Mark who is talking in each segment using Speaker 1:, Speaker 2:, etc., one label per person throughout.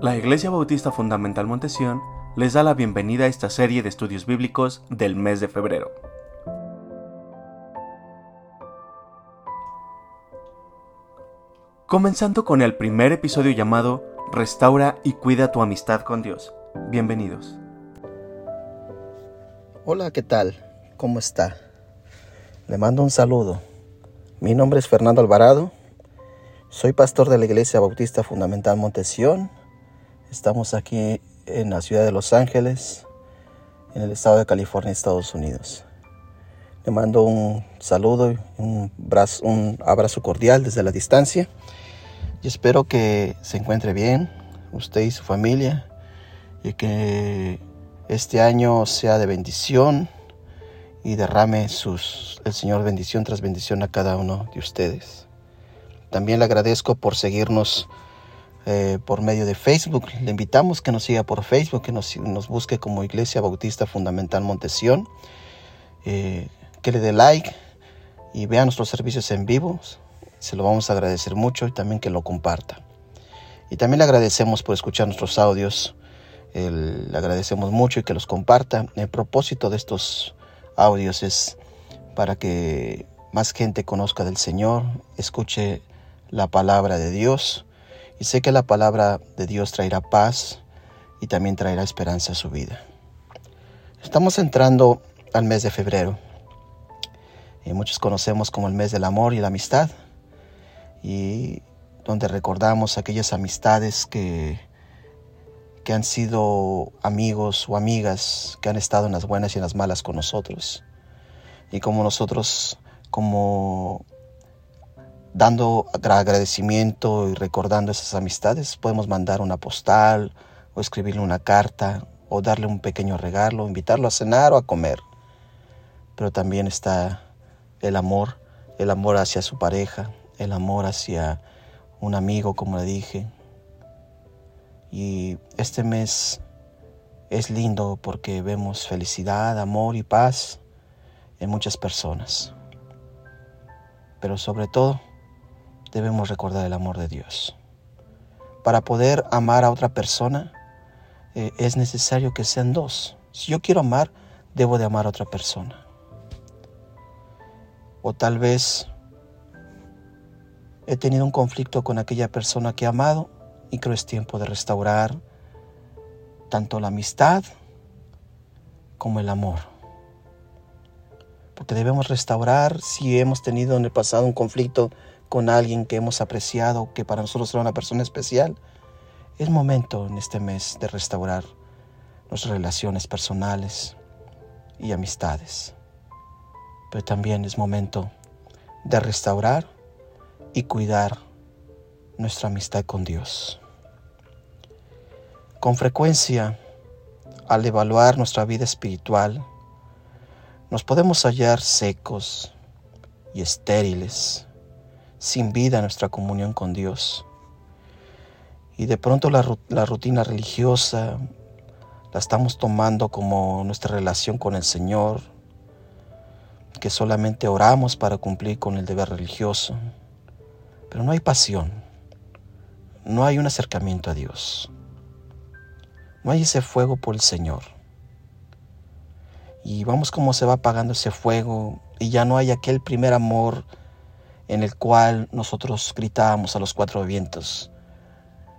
Speaker 1: La Iglesia Bautista Fundamental Montesión les da la bienvenida a esta serie de estudios bíblicos del mes de febrero. Comenzando con el primer episodio llamado Restaura y cuida tu amistad con Dios. Bienvenidos.
Speaker 2: Hola, ¿qué tal? ¿Cómo está? Le mando un saludo. Mi nombre es Fernando Alvarado. Soy pastor de la Iglesia Bautista Fundamental Montesión Estamos aquí en la ciudad de Los Ángeles, en el estado de California, Estados Unidos. Le mando un saludo un, un abrazo cordial desde la distancia. Y espero que se encuentre bien, usted y su familia, y que este año sea de bendición y derrame sus, el Señor bendición tras bendición a cada uno de ustedes. También le agradezco por seguirnos eh, por medio de Facebook. Le invitamos que nos siga por Facebook, que nos, busque como Iglesia Bautista Fundamental Montesión, eh, que le dé like y vea nuestros servicios en vivo. Se lo vamos a agradecer mucho y también que lo comparta. Y también le agradecemos por escuchar nuestros audios. le agradecemos mucho y que los comparta. El propósito de estos audios es para que más gente conozca del Señor, escuche la palabra de Dios y sé que la palabra de Dios traerá paz y también traerá esperanza a su vida. Estamos entrando al mes de febrero. Y muchos conocemos como el mes del amor y la amistad. Y donde recordamos aquellas amistades que, que han sido amigos o amigas que han estado en las buenas y en las malas con nosotros. Y como nosotros, como dando agradecimiento y recordando esas amistades, podemos mandar una postal o escribirle una carta o darle un pequeño regalo, invitarlo a cenar o a comer. Pero también está el amor, el amor hacia su pareja, el amor hacia un amigo, como le dije. Y este mes es lindo porque vemos felicidad, amor y paz en muchas personas. Pero sobre todo, debemos recordar el amor de Dios. Para poder amar a otra persona eh, es necesario que sean dos. Si yo quiero amar, debo de amar a otra persona. O tal vez he tenido un conflicto con aquella persona que he amado y creo es tiempo de restaurar tanto la amistad como el amor. Porque debemos restaurar si hemos tenido en el pasado un conflicto con alguien que hemos apreciado, que para nosotros era una persona especial, es momento en este mes de restaurar nuestras relaciones personales y amistades. Pero también es momento de restaurar y cuidar nuestra amistad con Dios. Con frecuencia, al evaluar nuestra vida espiritual, nos podemos hallar secos y estériles sin vida nuestra comunión con Dios. Y de pronto la, rutina religiosa la estamos tomando como nuestra relación con el Señor, que solamente oramos para cumplir con el deber religioso. Pero no hay pasión, no hay un acercamiento a Dios, no hay ese fuego por el Señor. Y vamos como se va apagando ese fuego y ya no hay aquel primer amor en el cual nosotros gritábamos a los cuatro vientos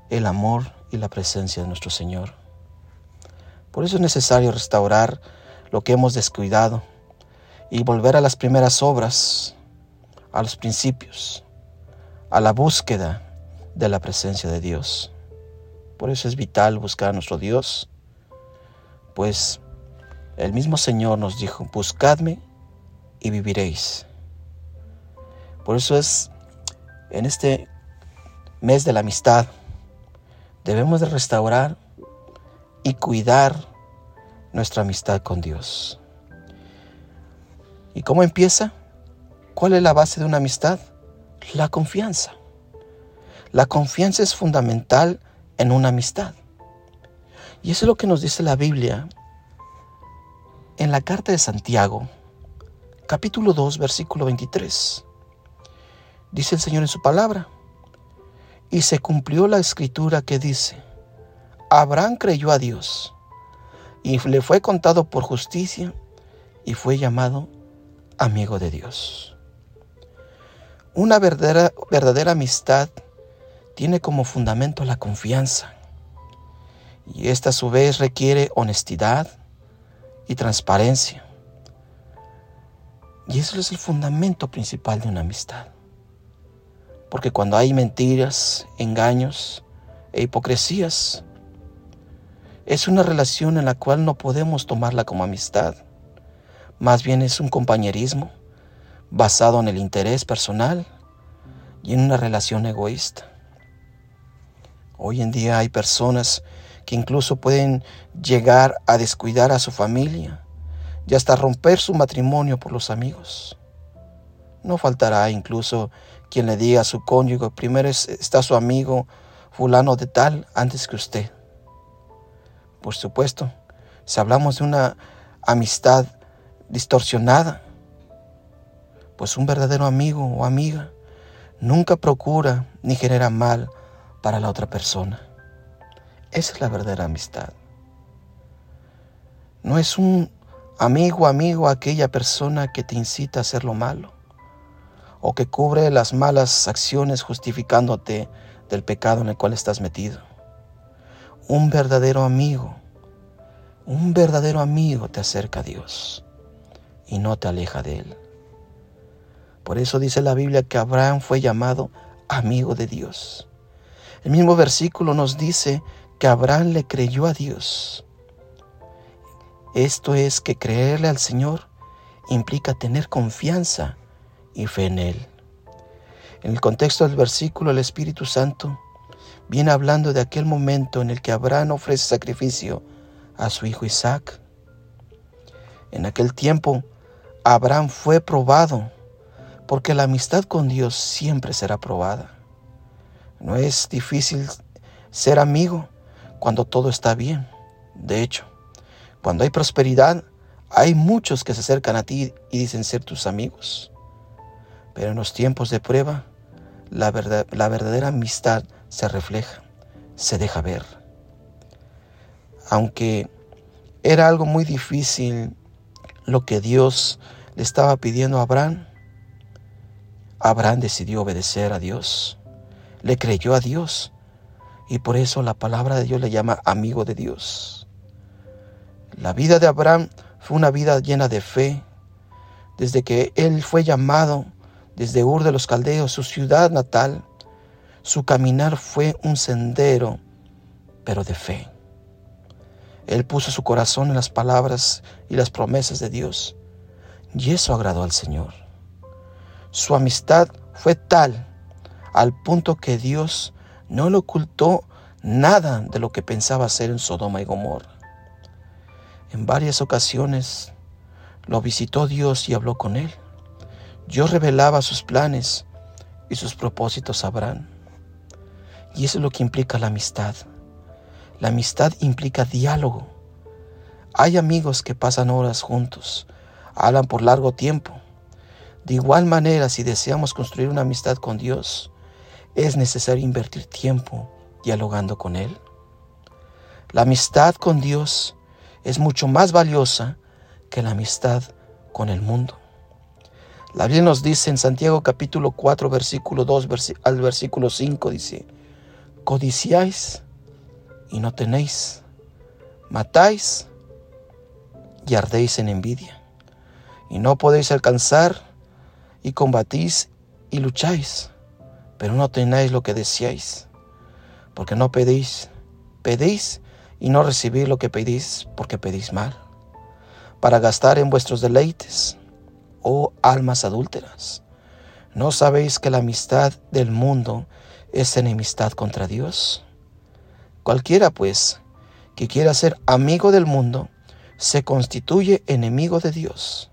Speaker 2: el amor y la presencia de nuestro Señor. Por eso es necesario restaurar lo que hemos descuidado y volver a las primeras obras, a los principios, a la búsqueda de la presencia de Dios. Por eso es vital buscar a nuestro Dios, pues el mismo Señor nos dijo, buscadme y viviréis. Por eso es en este mes de la amistad debemos de restaurar y cuidar nuestra amistad con Dios. ¿Y cómo empieza? ¿Cuál es la base de una amistad? La confianza. La confianza es fundamental en una amistad. Y eso es lo que nos dice la Biblia en la carta de Santiago, capítulo 2, versículo 23 dice el Señor en su palabra. Y se cumplió la escritura que dice, Abraham creyó a Dios y le fue contado por justicia y fue llamado amigo de Dios. Una verdadera, verdadera amistad tiene como fundamento la confianza y esta a su vez requiere honestidad y transparencia. Y eso es el fundamento principal de una amistad. Porque cuando hay mentiras, engaños e hipocresías, es una relación en la cual no podemos tomarla como amistad. Más bien es un compañerismo basado en el interés personal y en una relación egoísta. Hoy en día hay personas que incluso pueden llegar a descuidar a su familia y hasta romper su matrimonio por los amigos. No faltará incluso quien le diga a su cónyuge, primero está su amigo fulano de tal antes que usted. Por supuesto, si hablamos de una amistad distorsionada, pues un verdadero amigo o amiga nunca procura ni genera mal para la otra persona. Esa es la verdadera amistad. No es un amigo, amigo, aquella persona que te incita a hacer lo malo o que cubre las malas acciones justificándote del pecado en el cual estás metido. Un verdadero amigo, un verdadero amigo te acerca a Dios y no te aleja de Él. Por eso dice la Biblia que Abraham fue llamado amigo de Dios. El mismo versículo nos dice que Abraham le creyó a Dios esto es que creerle al Señor implica tener confianza y fe en Él. En el contexto del versículo, el Espíritu Santo viene hablando de aquel momento en el que Abraham ofrece sacrificio a su hijo Isaac. En aquel tiempo, Abraham fue probado, porque la amistad con Dios siempre será probada. No es difícil ser amigo cuando todo está bien. De hecho, cuando hay prosperidad, hay muchos que se acercan a ti y dicen ser tus amigos. Pero en los tiempos de prueba, la, la verdadera amistad se refleja, se deja ver. Aunque era algo muy difícil lo que Dios le estaba pidiendo a Abraham, Abraham decidió obedecer a Dios, le creyó a Dios y por eso la palabra de Dios le llama amigo de Dios. La vida de Abraham fue una vida llena de fe. Desde que él fue llamado desde Ur de los Caldeos, su ciudad natal, su caminar fue un sendero, pero de fe. Él puso su corazón en las palabras y las promesas de Dios, y eso agradó al Señor. Su amistad fue tal al punto que Dios no le ocultó nada de lo que pensaba hacer en Sodoma y Gomorra. En varias ocasiones lo visitó Dios y habló con él. Dios revelaba sus planes y sus propósitos a Abraham. Y eso es lo que implica la amistad. La amistad implica diálogo. Hay amigos que pasan horas juntos, hablan por largo tiempo. De igual manera, si deseamos construir una amistad con Dios, es necesario invertir tiempo dialogando con Él. La amistad con Dios es mucho más valiosa que la amistad con el mundo. La Biblia nos dice en Santiago capítulo 4 versículo 2 al versículo 5 dice, codiciáis y no tenéis, matáis y ardéis en envidia, y no podéis alcanzar y combatís y lucháis, pero no tenéis lo que deseáis, porque no pedís, pedís y no recibir lo que pedís porque pedís mal, para gastar en vuestros deleites, oh almas adúlteras. ¿No sabéis que la amistad del mundo es enemistad contra Dios? Cualquiera, pues, que quiera ser amigo del mundo, se constituye enemigo de Dios.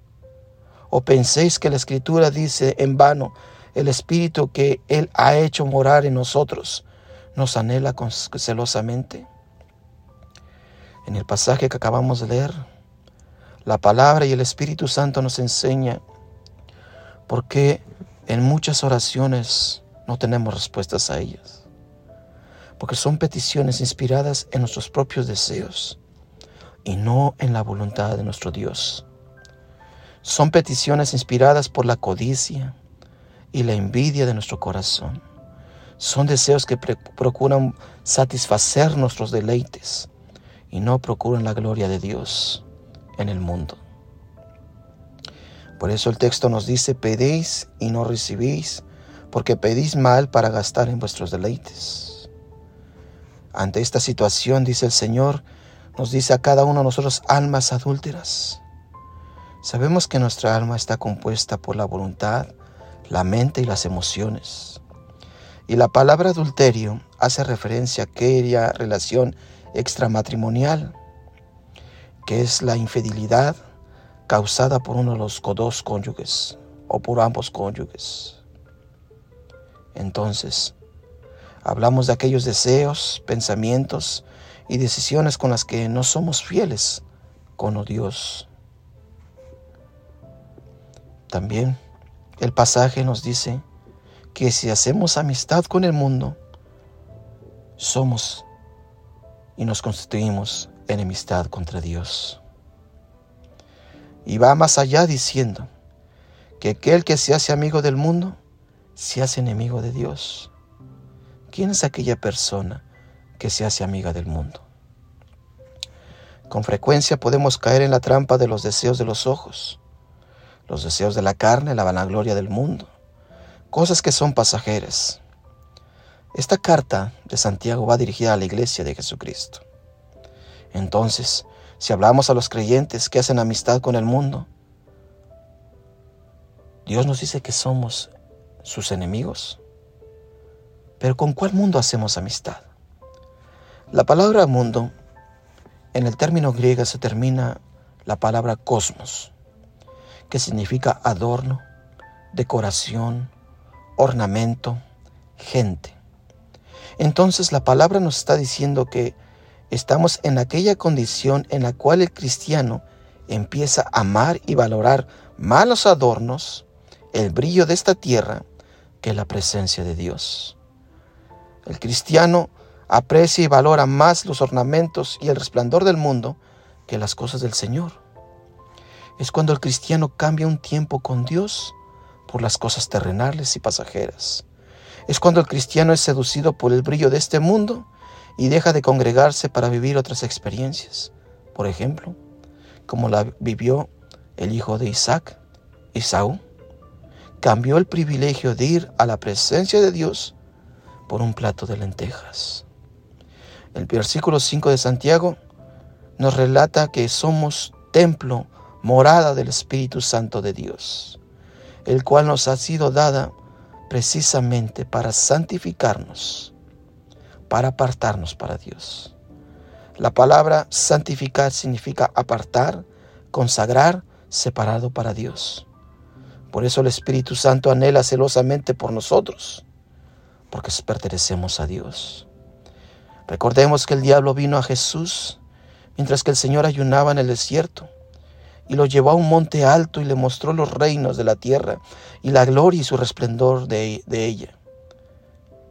Speaker 2: ¿O penséis que la Escritura dice en vano, el Espíritu que Él ha hecho morar en nosotros nos anhela celosamente? En el pasaje que acabamos de leer, la palabra y el Espíritu Santo nos enseña por qué en muchas oraciones no tenemos respuestas a ellas. porque son peticiones inspiradas en nuestros propios deseos y no en la voluntad de nuestro Dios. Son peticiones inspiradas por la codicia y la envidia de nuestro corazón. Son deseos que procuran satisfacer nuestros deleites y no procuran la gloria de Dios en el mundo. Por eso el texto nos dice, pedéis y no recibís, porque pedís mal para gastar en vuestros deleites. Ante esta situación, dice el Señor, nos dice a cada uno de nosotros almas adúlteras. Sabemos que nuestra alma está compuesta por la voluntad, la mente y las emociones. Y la palabra adulterio hace referencia a aquella relación extramatrimonial, que es la infidelidad causada por uno de los dos cónyuges o por ambos cónyuges. Entonces, hablamos de aquellos deseos, pensamientos y decisiones con las que no somos fieles con Dios. También el pasaje nos dice que si hacemos amistad con el mundo, somos y nos constituimos enemistad contra Dios. Y va más allá diciendo que aquel que se hace amigo del mundo, se hace enemigo de Dios. ¿Quién es aquella persona que se hace amiga del mundo? Con frecuencia podemos caer en la trampa de los deseos de los ojos, los deseos de la carne, la vanagloria del mundo, cosas que son pasajeras. Esta carta de Santiago va dirigida a la iglesia de Jesucristo. Entonces, si hablamos a los creyentes que hacen amistad con el mundo, Dios nos dice que somos sus enemigos. Pero ¿con cuál mundo hacemos amistad? La palabra mundo, en el término griego se termina la palabra cosmos, que significa adorno, decoración, ornamento, gente. Entonces la palabra nos está diciendo que estamos en aquella condición en la cual el cristiano empieza a amar y valorar más los adornos, el brillo de esta tierra, que la presencia de Dios. El cristiano aprecia y valora más los ornamentos y el resplandor del mundo que las cosas del Señor. Es cuando el cristiano cambia un tiempo con Dios por las cosas terrenales y pasajeras. Es cuando el cristiano es seducido por el brillo de este mundo y deja de congregarse para vivir otras experiencias. Por ejemplo, como la vivió el hijo de Isaac, Esaú, cambió el privilegio de ir a la presencia de Dios por un plato de lentejas. El versículo 5 de Santiago nos relata que somos templo, morada del Espíritu Santo de Dios, el cual nos ha sido dada precisamente para santificarnos para apartarnos para Dios. La palabra santificar significa apartar, consagrar, separado para Dios. Por eso el Espíritu Santo anhela celosamente por nosotros, porque pertenecemos a Dios. Recordemos que el diablo vino a Jesús mientras que el Señor ayunaba en el desierto y lo llevó a un monte alto y le mostró los reinos de la tierra y la gloria y su resplendor de, de ella.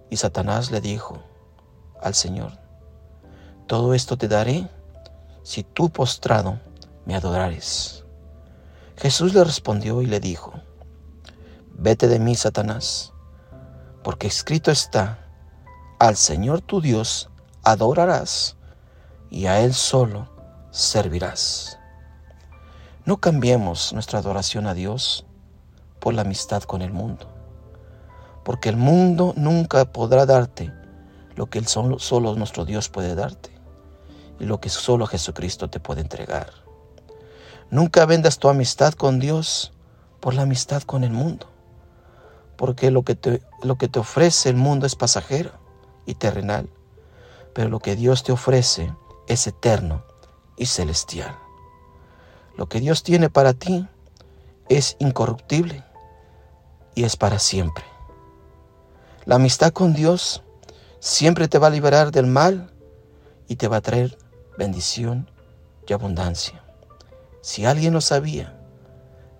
Speaker 2: Y Satanás le dijo, al Señor. Todo esto te daré si tú postrado me adorares. Jesús le respondió y le dijo, Vete de mí, Satanás, porque escrito está, al Señor tu Dios adorarás y a Él solo servirás. No cambiemos nuestra adoración a Dios por la amistad con el mundo, porque el mundo nunca podrá darte lo que solo, solo nuestro Dios puede darte y lo que solo Jesucristo te puede entregar. Nunca vendas tu amistad con Dios por la amistad con el mundo, porque lo que te, lo que te ofrece el mundo es pasajero y terrenal, pero lo que Dios te ofrece es eterno y celestial. Lo que Dios tiene para ti es incorruptible y es para siempre. La amistad con Dios siempre te va a liberar del mal y te va a traer bendición y abundancia. Si alguien lo sabía,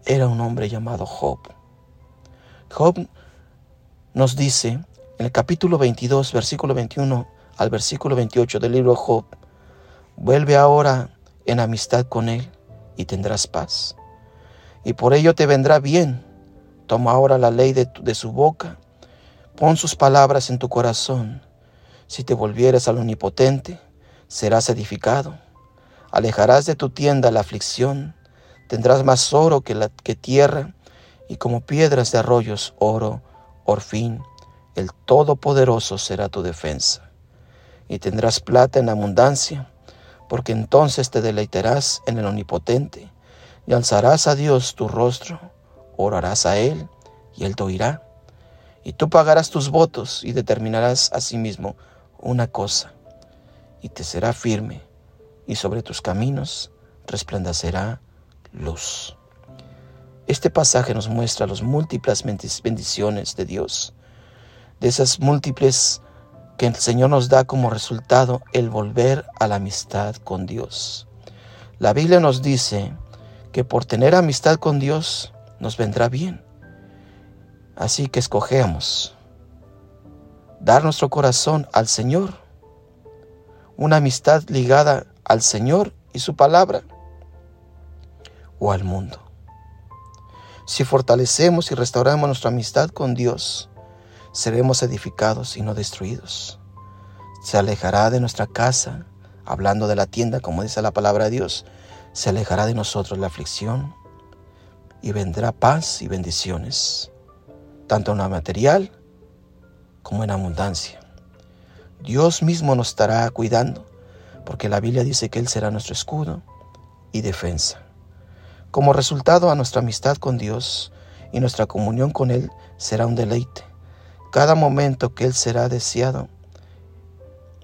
Speaker 2: era un hombre llamado Job. Job nos dice en el capítulo 22, versículo 21 al versículo 28 del libro Job, vuelve ahora en amistad con Él y tendrás paz. Y por ello te vendrá bien. Toma ahora la ley de, de su boca, pon sus palabras en tu corazón. Si te volvieres al Omnipotente, serás edificado. Alejarás de tu tienda la aflicción, tendrás más oro que, tierra, y como piedras de arroyos, oro, orfín, el Todopoderoso será tu defensa. Y tendrás plata en abundancia, porque entonces te deleitarás en el Omnipotente, y alzarás a Dios tu rostro, orarás a Él, y Él te oirá. Y tú pagarás tus votos y determinarás a sí mismo una cosa, y te será firme, y sobre tus caminos resplandecerá luz. Este pasaje nos muestra las múltiples bendiciones de Dios, de esas múltiples que el Señor nos da como resultado el volver a la amistad con Dios. La Biblia nos dice que por tener amistad con Dios nos vendrá bien. Así que escogemos dar nuestro corazón al Señor, una amistad ligada al Señor y su palabra, o al mundo. Si fortalecemos y restauramos nuestra amistad con Dios, seremos edificados y no destruidos. Se alejará de nuestra casa, hablando de la tienda, como dice la palabra de Dios, se alejará de nosotros la aflicción y vendrá paz y bendiciones, tanto en la material como en abundancia. Dios mismo nos estará cuidando, porque la Biblia dice que Él será nuestro escudo y defensa. Como resultado a nuestra amistad con Dios y nuestra comunión con Él será un deleite. Cada momento que Él será deseado,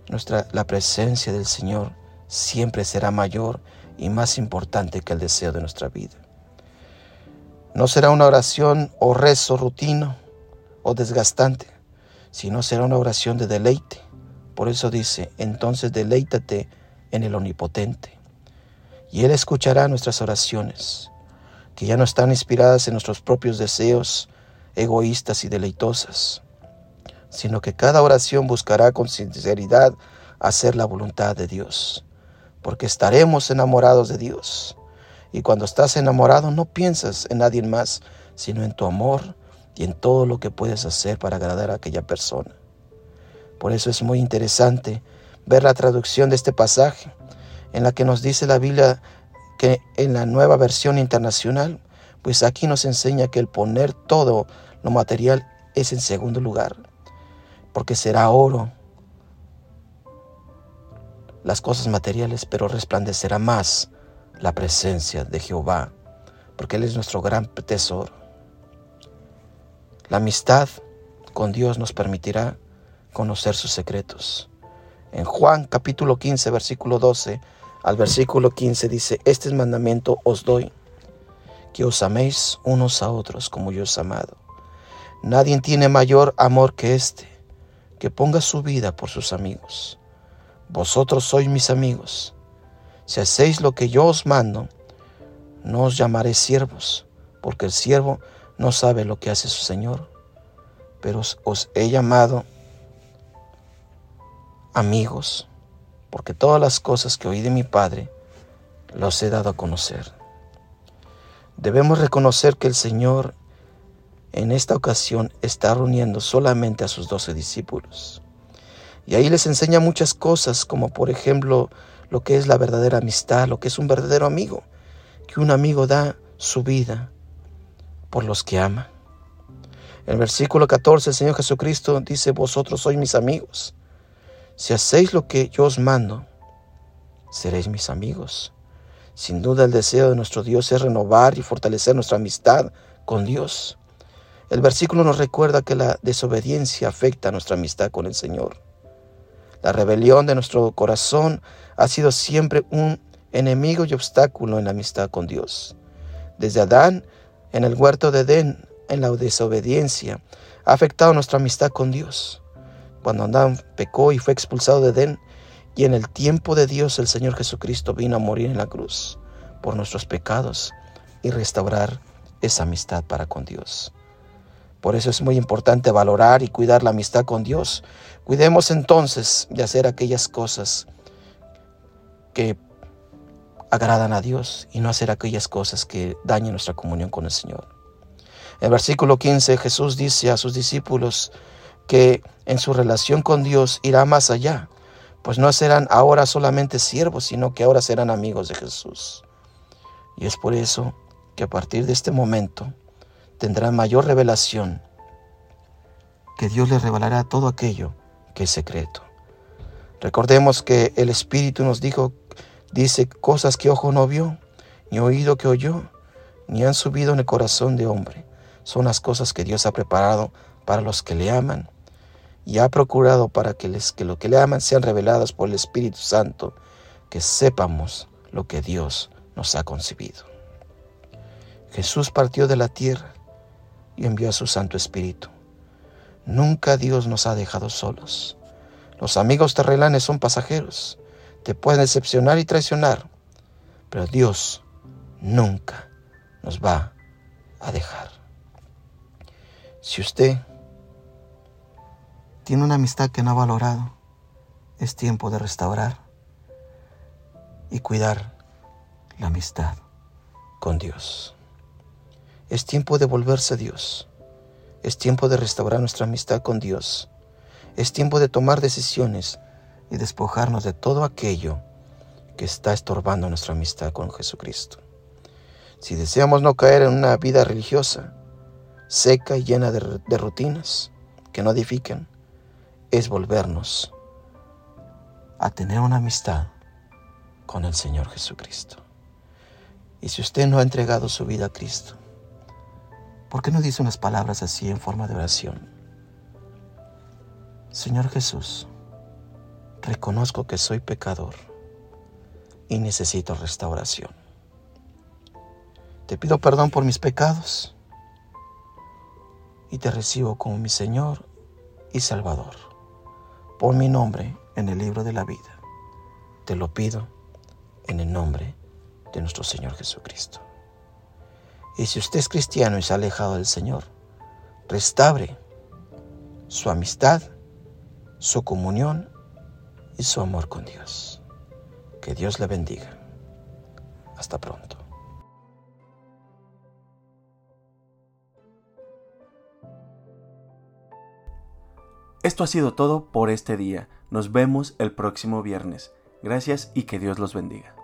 Speaker 2: nuestra, la presencia del Señor siempre será mayor y más importante que el deseo de nuestra vida. No será una oración o rezo rutino o desgastante, sino será una oración de deleite. Por eso dice, entonces deleítate en el Omnipotente. Y Él escuchará nuestras oraciones, que ya no están inspiradas en nuestros propios deseos egoístas y deleitosas, sino que cada oración buscará con sinceridad hacer la voluntad de Dios, porque estaremos enamorados de Dios. Y cuando estás enamorado no piensas en nadie más, sino en tu amor y en todo lo que puedes hacer para agradar a aquella persona. Por eso es muy interesante ver la traducción de este pasaje, en la que nos dice la Biblia que en la nueva versión internacional, pues aquí nos enseña que el poner todo lo material es en segundo lugar, porque será oro las cosas materiales, pero resplandecerá más la presencia de Jehová, porque Él es nuestro gran tesoro. La amistad con Dios nos permitirá conocer sus secretos. En Juan capítulo 15, versículo 12 al versículo 15 dice, este es mandamiento os doy, que os améis unos a otros como yo os he amado. Nadie tiene mayor amor que este, que ponga su vida por sus amigos. Vosotros sois mis amigos. Si hacéis lo que yo os mando, no os llamaré siervos, porque el siervo no sabe lo que hace su Señor, pero os he llamado amigos, porque todas las cosas que oí de mi Padre los he dado a conocer. Debemos reconocer que el Señor en esta ocasión está reuniendo solamente a sus doce discípulos. Y ahí les enseña muchas cosas, como por ejemplo lo que es la verdadera amistad, lo que es un verdadero amigo, que un amigo da su vida por los que ama. El versículo 14 el Señor Jesucristo dice, vosotros sois mis amigos. Si hacéis lo que yo os mando, seréis mis amigos. Sin duda el deseo de nuestro Dios es renovar y fortalecer nuestra amistad con Dios. El versículo nos recuerda que la desobediencia afecta nuestra amistad con el Señor. La rebelión de nuestro corazón ha sido siempre un enemigo y obstáculo en la amistad con Dios. Desde Adán en el huerto de Edén, en la desobediencia, ha afectado nuestra amistad con Dios. Cuando Adán pecó y fue expulsado de Edén, y en el tiempo de Dios el Señor Jesucristo vino a morir en la cruz por nuestros pecados y restaurar esa amistad para con Dios. Por eso es muy importante valorar y cuidar la amistad con Dios. Cuidemos entonces de hacer aquellas cosas que agradan a Dios y no hacer aquellas cosas que dañen nuestra comunión con el Señor. En el versículo 15 Jesús dice a sus discípulos que en su relación con Dios irá más allá, pues no serán ahora solamente siervos, sino que ahora serán amigos de Jesús. Y es por eso que a partir de este momento tendrán mayor revelación, que Dios les revelará todo aquello que es secreto. Recordemos que el Espíritu nos dijo, dice cosas que ojo no vio, ni oído que oyó, ni han subido en el corazón de hombre. Son las cosas que Dios ha preparado para los que le aman y ha procurado para que, les, que lo que le aman sean reveladas por el Espíritu Santo, que sepamos lo que Dios nos ha concebido. Jesús partió de la tierra y envió a su Santo Espíritu. Nunca Dios nos ha dejado solos. Los amigos terrenales son pasajeros, te pueden decepcionar y traicionar, pero Dios nunca nos va a dejar. Si usted tiene una amistad que no ha valorado, es tiempo de restaurar y cuidar la amistad con Dios. Es tiempo de volverse a Dios. Es tiempo de restaurar nuestra amistad con Dios. Es tiempo de tomar decisiones y despojarnos de todo aquello que está estorbando nuestra amistad con Jesucristo. Si deseamos no caer en una vida religiosa, seca y llena de, de rutinas que no edifican, es volvernos a tener una amistad con el Señor Jesucristo. Y si usted no ha entregado su vida a Cristo, ¿por qué no dice unas palabras así en forma de oración? Señor Jesús, reconozco que soy pecador y necesito restauración. Te pido perdón por mis pecados y te recibo como mi Señor y Salvador. Pon mi nombre en el libro de la vida. Te lo pido en el nombre de nuestro Señor Jesucristo. Y si usted es cristiano y se ha alejado del Señor, restaure su amistad, su comunión y su amor con Dios. Que Dios le bendiga. Hasta pronto.
Speaker 1: Esto ha sido todo por este día. Nos vemos el próximo viernes. Gracias y que Dios los bendiga.